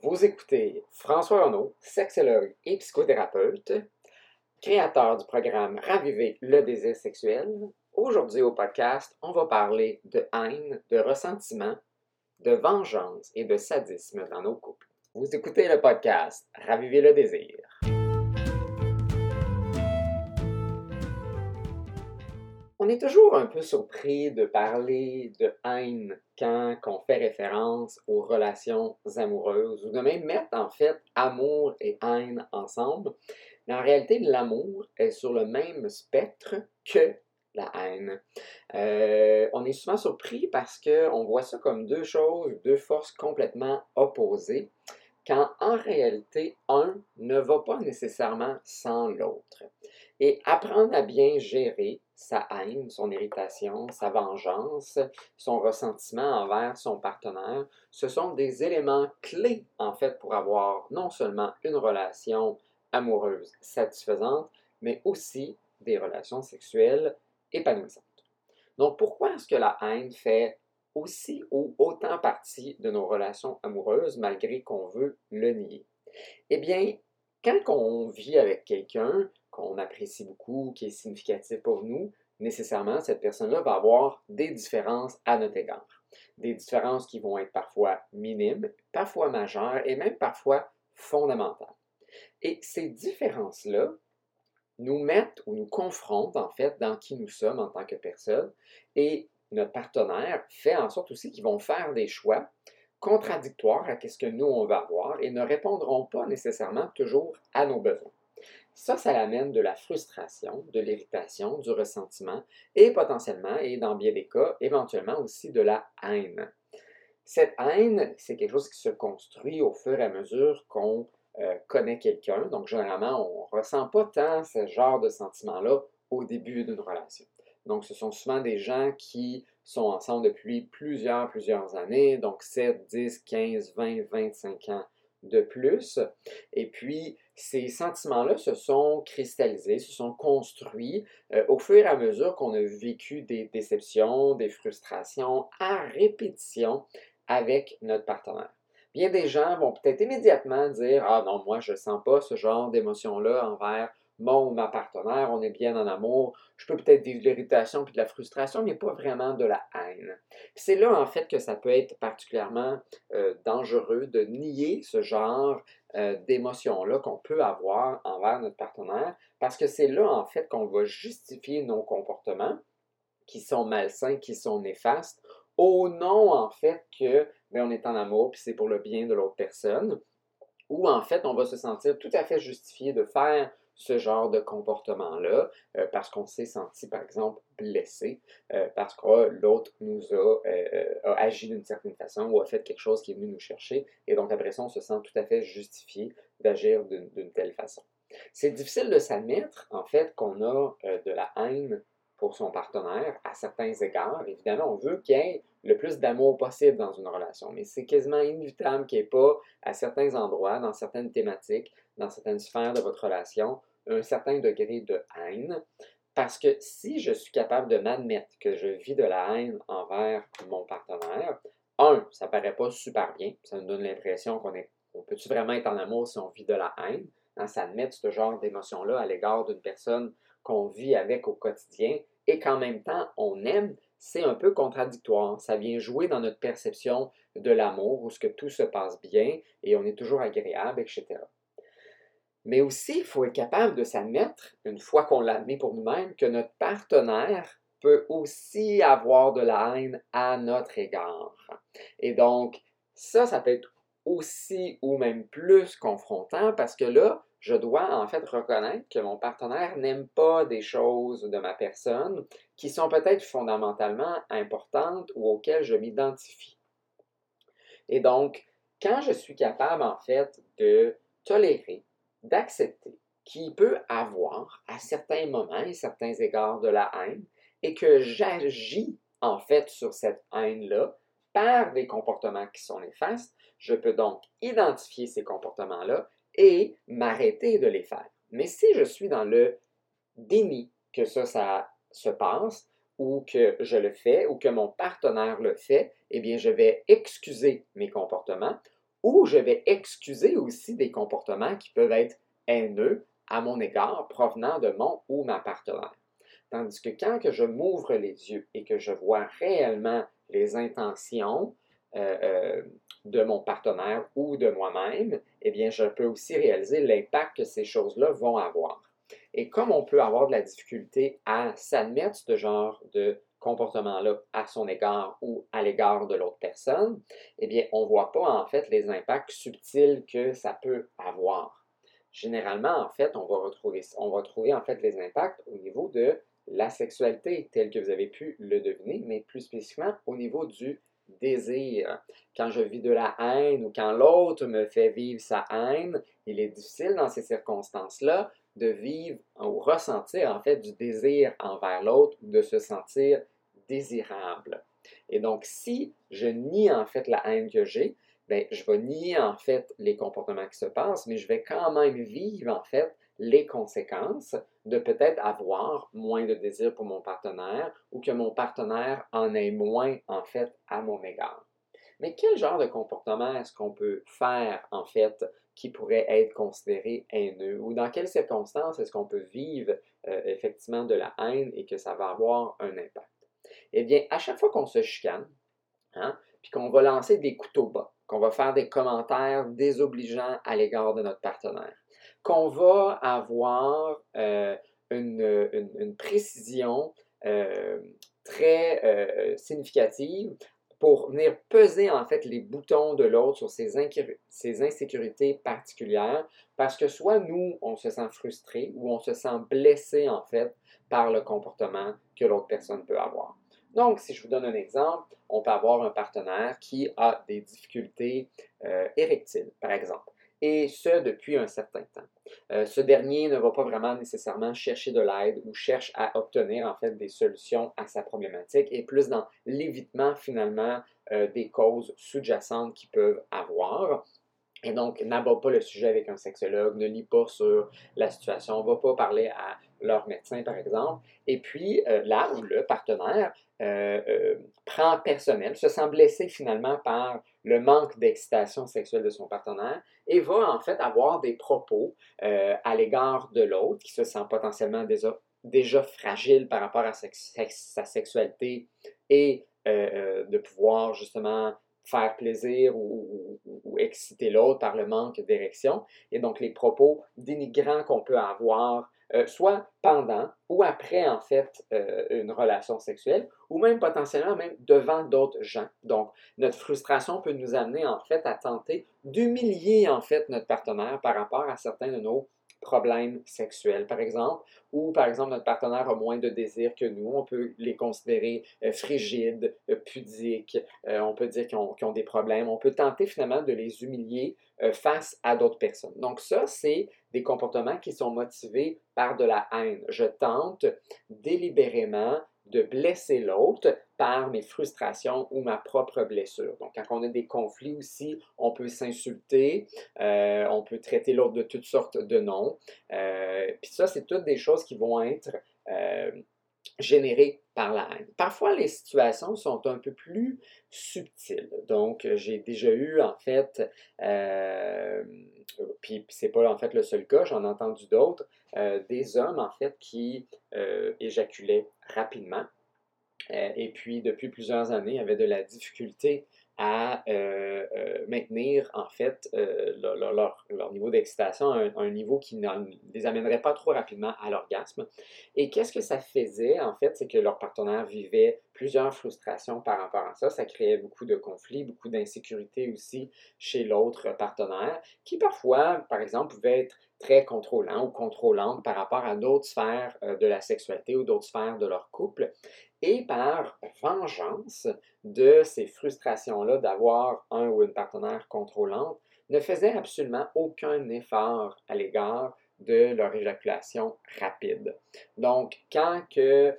Vous écoutez François Renaud, sexologue et psychothérapeute, créateur du programme Raviver le désir sexuel. Aujourd'hui au podcast, on va parler de haine, de ressentiment, de vengeance et de sadisme dans nos couples. Vous écoutez le podcast Raviver le désir. Est toujours un peu surpris de parler de haine quand on fait référence aux relations amoureuses ou de même mettre en fait amour et haine ensemble. Mais en réalité, l'amour est sur le même spectre que la haine. Euh, on est souvent surpris parce qu'on voit ça comme deux choses, deux forces complètement opposées, quand en réalité, un ne va pas nécessairement sans l'autre. Et apprendre à bien gérer sa haine, son irritation, sa vengeance, son ressentiment envers son partenaire, ce sont des éléments clés en fait pour avoir non seulement une relation amoureuse satisfaisante, mais aussi des relations sexuelles épanouissantes. Donc pourquoi est-ce que la haine fait aussi ou autant partie de nos relations amoureuses malgré qu'on veut le nier? Eh bien, quand on vit avec quelqu'un qu'on apprécie beaucoup, qui est significatif pour nous, nécessairement, cette personne-là va avoir des différences à notre égard. Des différences qui vont être parfois minimes, parfois majeures et même parfois fondamentales. Et ces différences-là nous mettent ou nous confrontent en fait dans qui nous sommes en tant que personne et notre partenaire fait en sorte aussi qu'ils vont faire des choix contradictoires à ce que nous on va avoir et ne répondront pas nécessairement toujours à nos besoins. Ça, ça amène de la frustration, de l'irritation, du ressentiment et potentiellement, et dans bien des cas, éventuellement aussi de la haine. Cette haine, c'est quelque chose qui se construit au fur et à mesure qu'on euh, connaît quelqu'un. Donc, généralement, on ne ressent pas tant ce genre de sentiment-là au début d'une relation. Donc, ce sont souvent des gens qui sont ensemble depuis plusieurs, plusieurs années, donc 7, 10, 15, 20, 25 ans de plus. Et puis, ces sentiments-là se sont cristallisés, se sont construits euh, au fur et à mesure qu'on a vécu des déceptions, des frustrations à répétition avec notre partenaire. Bien des gens vont peut-être immédiatement dire Ah non, moi je ne sens pas ce genre d'émotion-là envers mon ou ma partenaire, on est bien en amour, je peux peut-être vivre de l'irritation puis de la frustration, mais pas vraiment de la haine. C'est là, en fait, que ça peut être particulièrement euh, dangereux de nier ce genre euh, d'émotions-là qu'on peut avoir envers notre partenaire, parce que c'est là, en fait, qu'on va justifier nos comportements qui sont malsains, qui sont néfastes, au nom, en fait, que ben, on est en amour, puis c'est pour le bien de l'autre personne, ou en fait, on va se sentir tout à fait justifié de faire ce genre de comportement-là euh, parce qu'on s'est senti, par exemple, blessé, euh, parce que l'autre nous a, euh, a agi d'une certaine façon ou a fait quelque chose qui est venu nous chercher. Et donc, après ça, on se sent tout à fait justifié d'agir d'une telle façon. C'est difficile de s'admettre, en fait, qu'on a de la haine pour son partenaire à certains égards. Évidemment, on veut qu'il y ait le plus d'amour possible dans une relation, mais c'est quasiment inévitable qu'il n'y ait pas, à certains endroits, dans certaines thématiques, dans certaines sphères de votre relation, un certain degré de haine. Parce que si je suis capable de m'admettre que je vis de la haine envers mon partenaire, un, ça paraît pas super bien, ça nous donne l'impression qu'on est, on peut-tu vraiment être en amour si on vit de la haine? Hein, s'admettre ce genre d'émotion-là à l'égard d'une personne qu'on vit avec au quotidien, et qu'en même temps on aime, c'est un peu contradictoire. Ça vient jouer dans notre perception de l'amour, où ce que tout se passe bien et on est toujours agréable, etc. Mais aussi, il faut être capable de s'admettre, une fois qu'on l'admet pour nous-mêmes, que notre partenaire peut aussi avoir de la haine à notre égard. Et donc, ça, ça peut être aussi ou même plus confrontant parce que là, je dois en fait reconnaître que mon partenaire n'aime pas des choses de ma personne qui sont peut-être fondamentalement importantes ou auxquelles je m'identifie. Et donc, quand je suis capable en fait de tolérer, d'accepter qu'il peut avoir à certains moments et certains égards de la haine et que j'agis en fait sur cette haine-là par des comportements qui sont néfastes, je peux donc identifier ces comportements-là et m'arrêter de les faire. Mais si je suis dans le déni que ça, ça se passe, ou que je le fais, ou que mon partenaire le fait, eh bien, je vais excuser mes comportements, ou je vais excuser aussi des comportements qui peuvent être haineux à mon égard provenant de mon ou ma partenaire. Tandis que quand je m'ouvre les yeux et que je vois réellement les intentions euh, euh, de mon partenaire ou de moi-même, eh bien, je peux aussi réaliser l'impact que ces choses-là vont avoir. Et comme on peut avoir de la difficulté à s'admettre ce genre de comportement-là à son égard ou à l'égard de l'autre personne, eh bien, on ne voit pas en fait les impacts subtils que ça peut avoir. Généralement, en fait, on va retrouver, trouver en fait les impacts au niveau de la sexualité, tel que vous avez pu le deviner, mais plus spécifiquement au niveau du désir. Quand je vis de la haine ou quand l'autre me fait vivre sa haine, il est difficile dans ces circonstances-là de vivre ou ressentir en fait du désir envers l'autre ou de se sentir désirable. Et donc, si je nie en fait la haine que j'ai, ben, je vais nier en fait les comportements qui se passent, mais je vais quand même vivre en fait les conséquences de peut-être avoir moins de désir pour mon partenaire ou que mon partenaire en ait moins en fait à mon égard. Mais quel genre de comportement est-ce qu'on peut faire en fait qui pourrait être considéré haineux? Ou dans quelles circonstances est-ce qu'on peut vivre euh, effectivement de la haine et que ça va avoir un impact? Eh bien, à chaque fois qu'on se chicane, hein, puis qu'on va lancer des couteaux bas, qu'on va faire des commentaires désobligeants à l'égard de notre partenaire, qu'on va avoir euh, une, précision euh, très euh, significative pour venir peser en fait les boutons de l'autre sur ses, ses, insécurités particulières, parce que soit nous, on se sent frustré ou on se sent blessé en fait par le comportement que l'autre personne peut avoir. Donc, si je vous donne un exemple, on peut avoir un partenaire qui a des difficultés érectiles, par exemple et ce depuis un certain temps. Euh, ce dernier ne va pas vraiment nécessairement chercher de l'aide ou cherche à obtenir en fait des solutions à sa problématique et plus dans l'évitement finalement euh, des causes sous-jacentes qu'ils peuvent avoir. Et donc, n'aborde pas le sujet avec un sexologue, ne lit pas sur la situation, ne va pas parler à leur médecin, par exemple. Et puis, euh, là où le partenaire prend personnel, se sent blessé finalement par le manque d'excitation sexuelle de son partenaire et va en fait avoir des propos euh, à l'égard de l'autre qui se sent potentiellement déjà, fragile par rapport à sa, sexualité et euh, euh, de pouvoir justement faire plaisir ou, ou exciter l'autre par le manque d'érection. Et donc les propos dénigrants qu'on peut avoir euh, soit pendant ou après, en fait, euh, une relation sexuelle, ou même potentiellement même devant d'autres gens. Donc, notre frustration peut nous amener, en fait, à tenter d'humilier, en fait, notre partenaire par rapport à certains de nos problèmes sexuels, par exemple, ou par exemple notre partenaire a moins de désir que nous, on peut les considérer euh, frigides, pudiques, on peut dire qu'ils ont, ont, des problèmes, on peut tenter finalement de les humilier face à d'autres personnes. Donc ça, c'est des comportements qui sont motivés par de la haine. Je tente délibérément de blesser l'autre par mes frustrations ou ma propre blessure. Donc, quand on a des conflits aussi, on peut s'insulter, euh, on peut traiter l'autre de toutes sortes de noms. Euh, puis ça, c'est toutes des choses qui vont être euh, générées par la haine. Parfois, les situations sont un peu plus subtiles. Donc, j'ai déjà eu, en fait, euh, puis c'est pas en fait le seul cas, j'en ai entendu d'autres, euh, des hommes, en fait, qui euh, éjaculaient rapidement. et puis, depuis plusieurs années, avaient de la difficulté à euh, euh, maintenir en fait euh, leur, niveau d'excitation à un, niveau qui ne les amènerait pas trop rapidement à l'orgasme. Et qu'est-ce que ça faisait en fait, c'est que leur partenaire vivait plusieurs frustrations par rapport à ça. Ça créait beaucoup de conflits, beaucoup d'insécurité aussi chez l'autre partenaire, qui parfois, par exemple, pouvait être très contrôlant ou contrôlante par rapport à d'autres sphères de la sexualité ou d'autres sphères de leur couple et par vengeance de ces frustrations-là d'avoir un ou une partenaire contrôlante, ne faisaient absolument aucun effort à l'égard de leur éjaculation rapide. Donc, quand euh,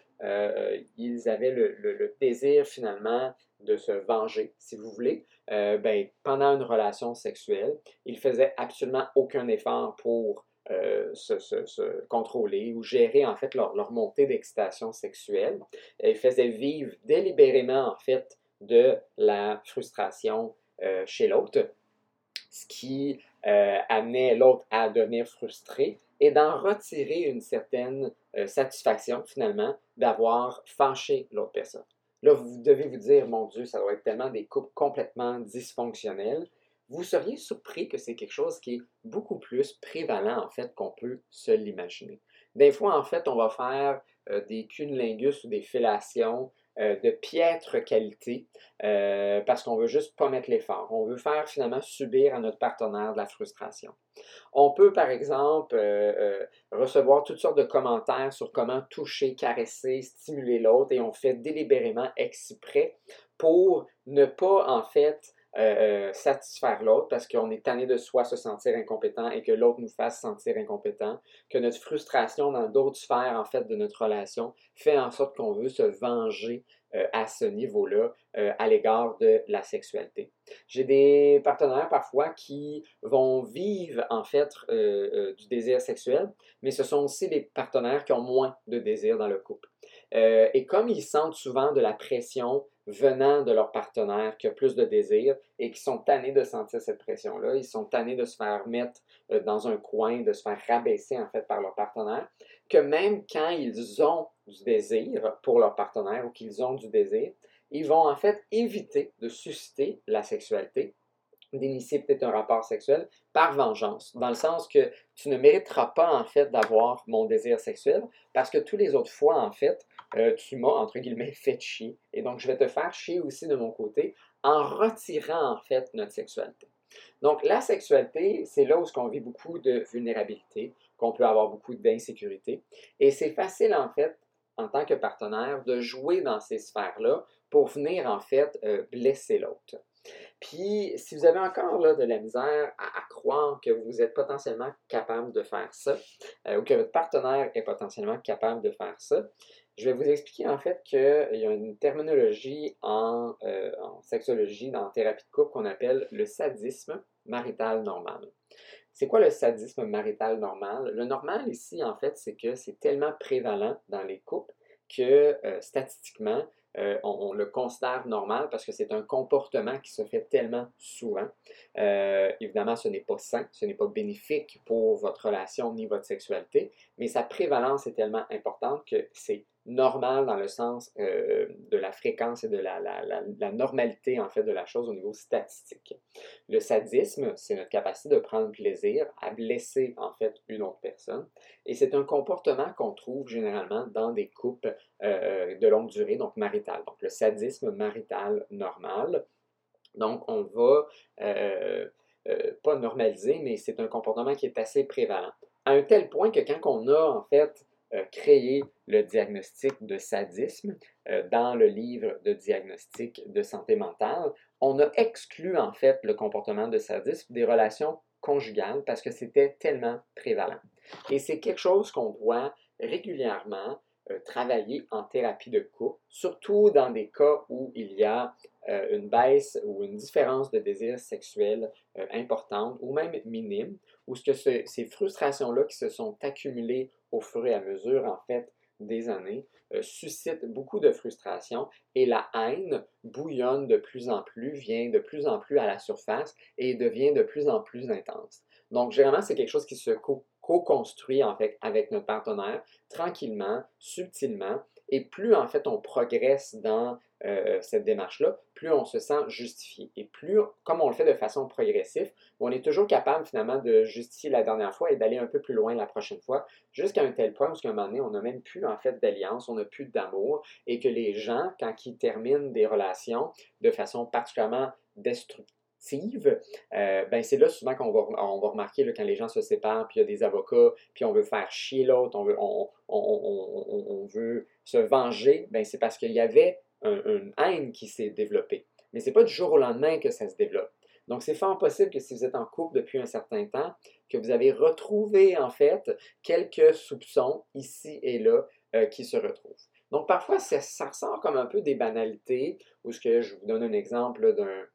ils avaient le, désir finalement de se venger, si vous voulez, euh, ben, pendant une relation sexuelle, ils faisaient absolument aucun effort pour euh, se, contrôler ou gérer en fait leur, montée d'excitation sexuelle. Ils faisaient vivre délibérément en fait de la frustration euh, chez l'autre. ce qui euh, amenait l'autre à devenir frustré, et d'en retirer une certaine satisfaction finalement d'avoir fâché l'autre personne. Là, vous devez vous dire, mon Dieu, ça doit être tellement des couples complètement dysfonctionnels. Vous seriez surpris que c'est quelque chose qui est beaucoup plus prévalent en fait qu'on peut se l'imaginer. Des fois, en fait, on va faire euh, des cunnilingus ou des fellations euh, de piètre qualité euh, parce qu'on veut juste pas mettre l'effort. On veut faire finalement subir à notre partenaire de la frustration. On peut par exemple euh, recevoir toutes sortes de commentaires sur comment toucher, caresser, stimuler l'autre et on fait délibérément exprès pour ne pas en fait euh, euh, satisfaire l'autre parce qu'on est tanné de soi se sentir incompétent et que l'autre nous fasse sentir incompétent, que notre frustration dans d'autres sphères en fait de notre relation fait en sorte qu'on veut se venger euh, à ce niveau-là à l'égard de la sexualité. J'ai des partenaires parfois qui vont vivre en fait du désir sexuel, mais ce sont aussi les partenaires qui ont moins de désir dans le couple. et comme ils sentent souvent de la pression venant de leur partenaire qui a plus de désir et qui sont tannés de sentir cette pression-là. Ils sont tannés de se faire mettre euh, dans un coin, de se faire rabaisser en fait par leur partenaire, que même quand ils ont du désir pour leur partenaire ou qu'ils ont du désir, ils vont en fait éviter de susciter la sexualité d'initier peut-être un rapport sexuel par vengeance, dans le sens que tu ne mériteras pas en fait d'avoir mon désir sexuel parce que tous les autres fois en fait euh, tu m'as, entre guillemets, fait chier. Et donc, je vais te faire chier aussi de mon côté en retirant, en fait, notre sexualité. Donc, la sexualité, c'est là où on vit beaucoup de vulnérabilité, qu'on peut avoir beaucoup d'insécurité. Et c'est facile, en fait, en tant que partenaire, de jouer dans ces sphères-là pour venir, en fait, euh, blesser l'autre. Puis, si vous avez encore là, de la misère à, croire que vous êtes potentiellement capable de faire ça, euh, ou que votre partenaire est potentiellement capable de faire ça, je vais vous expliquer en fait qu'il y a une terminologie en, euh, en sexologie, dans thérapie de couple, qu'on appelle le sadisme marital normal. C'est quoi le sadisme marital normal? Le normal ici, en fait, c'est que c'est tellement prévalent dans les couples que euh, statistiquement, euh, on, le considère normal parce que c'est un comportement qui se fait tellement souvent. évidemment, ce n'est pas sain, ce n'est pas bénéfique pour votre relation ni votre sexualité, mais sa prévalence est tellement importante que c'est normal dans le sens euh, de la fréquence et de la, normalité en fait de la chose au niveau statistique. Le sadisme, c'est notre capacité de prendre plaisir à blesser en fait une autre personne et c'est un comportement qu'on trouve généralement dans des couples euh, de longue durée, donc marital. Donc le sadisme marital normal. Donc on va euh, pas normaliser, mais c'est un comportement qui est assez prévalent. À un tel point que quand on a en fait euh, créé le diagnostic de sadisme euh, dans le livre de diagnostic de santé mentale. On a exclu en fait le comportement de sadisme des relations conjugales parce que c'était tellement prévalent. Et c'est quelque chose qu'on doit régulièrement euh, travailler en thérapie de couple, surtout dans des cas où il y a une baisse ou une différence de désir sexuel importante ou même minime, ou ce que ces frustrations-là qui se sont accumulées au fur et à mesure, en fait, des années, euh, suscitent beaucoup de frustration et la haine bouillonne de plus en plus, vient de plus en plus à la surface et devient de plus en plus intense. Donc, généralement, c'est quelque chose qui se co-construit en fait avec notre partenaire tranquillement, subtilement, et plus en fait on progresse dans euh, cette démarche-là, plus on se sent justifié. Et plus, comme on le fait de façon progressive, on est toujours capable finalement de justifier la dernière fois et d'aller un peu plus loin la prochaine fois, jusqu'à un tel point où à un moment donné, on n'a même plus en fait d'alliance, on n'a plus d'amour, et que les gens, quand ils terminent des relations de façon particulièrement destructive, euh, ben c'est là souvent qu'on va, on va remarquer quand les gens se séparent, puis il y a des avocats, puis on veut faire chier l'autre, on veut, on, on, veut se venger, ben c'est parce qu'il y avait une haine qui s'est développée. Mais ce n'est pas du jour au lendemain que ça se développe. Donc, c'est fort possible que si vous êtes en couple depuis un certain temps, que vous avez retrouvé en fait quelques soupçons ici et là euh, qui se retrouvent. Donc, parfois, ça, ressort comme un peu des banalités, ou ce que je vous donne un exemple d'un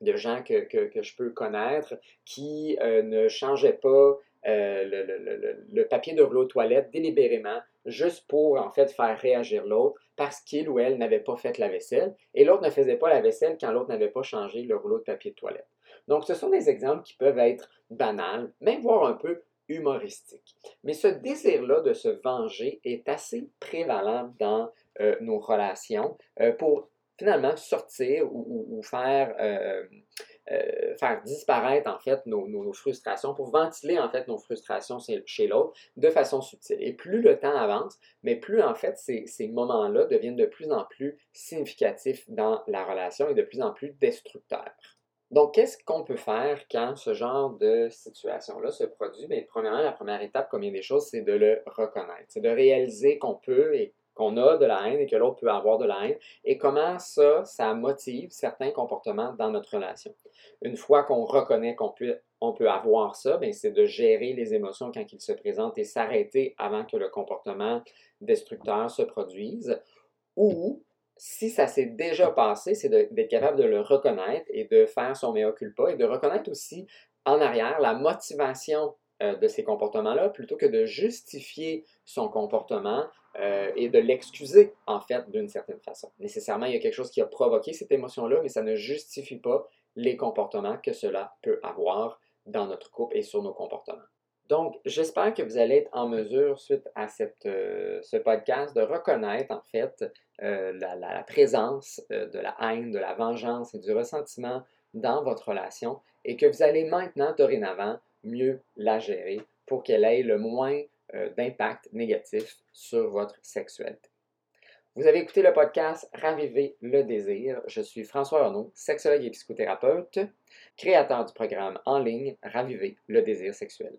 de gens que, je peux connaître qui euh, ne changeaient pas euh, le, papier de rouleau toilette délibérément, juste pour en fait faire réagir l'autre parce qu'il ou elle n'avait pas fait la vaisselle et l'autre ne faisait pas la vaisselle quand l'autre n'avait pas changé le rouleau de papier de toilette. Donc, ce sont des exemples qui peuvent être banals, même voire un peu humoristiques. Mais ce désir-là de se venger est assez prévalent dans euh, nos relations pour finalement sortir ou, faire, euh, faire disparaître en fait nos, frustrations, pour ventiler en fait nos frustrations chez l'autre de façon subtile. Et plus le temps avance, mais plus en fait ces, ces moments-là deviennent de plus en plus significatifs dans la relation et de plus en plus destructeurs. Donc, qu'est-ce qu'on peut faire quand ce genre de situation-là se produit? Bien, premièrement, la première étape, comme il y a des choses, c'est de le reconnaître. C'est de réaliser qu'on peut et qu'on a de la haine et que l'autre peut avoir de la haine et comment ça, ça motive certains comportements dans notre relation. Une fois qu'on reconnaît qu'on peut, on peut avoir ça, bien, c'est de gérer les émotions quand ils se présentent et s'arrêter avant que le comportement destructeur se produise. Ou si ça s'est déjà passé, c'est d'être capable de le reconnaître et de faire son mea culpa et de reconnaître aussi en arrière la motivation euh, de ces comportements-là plutôt que de justifier son comportement euh, et de l'excuser en fait d'une certaine façon. Nécessairement, il y a quelque chose qui a provoqué cette émotion-là, mais ça ne justifie pas les comportements que cela peut avoir dans notre couple et sur nos comportements. Donc, j'espère que vous allez être en mesure, suite à euh, ce podcast, de reconnaître en fait euh, la, présence de la haine, de la vengeance et du ressentiment dans votre relation et que vous allez maintenant, dorénavant, mieux la gérer pour qu'elle ait le moins d'impact négatif sur votre sexualité. Vous avez écouté le podcast Raviver le désir. Je suis François Arnaud, sexologue et psychothérapeute, créateur du programme en ligne Raviver le désir sexuel.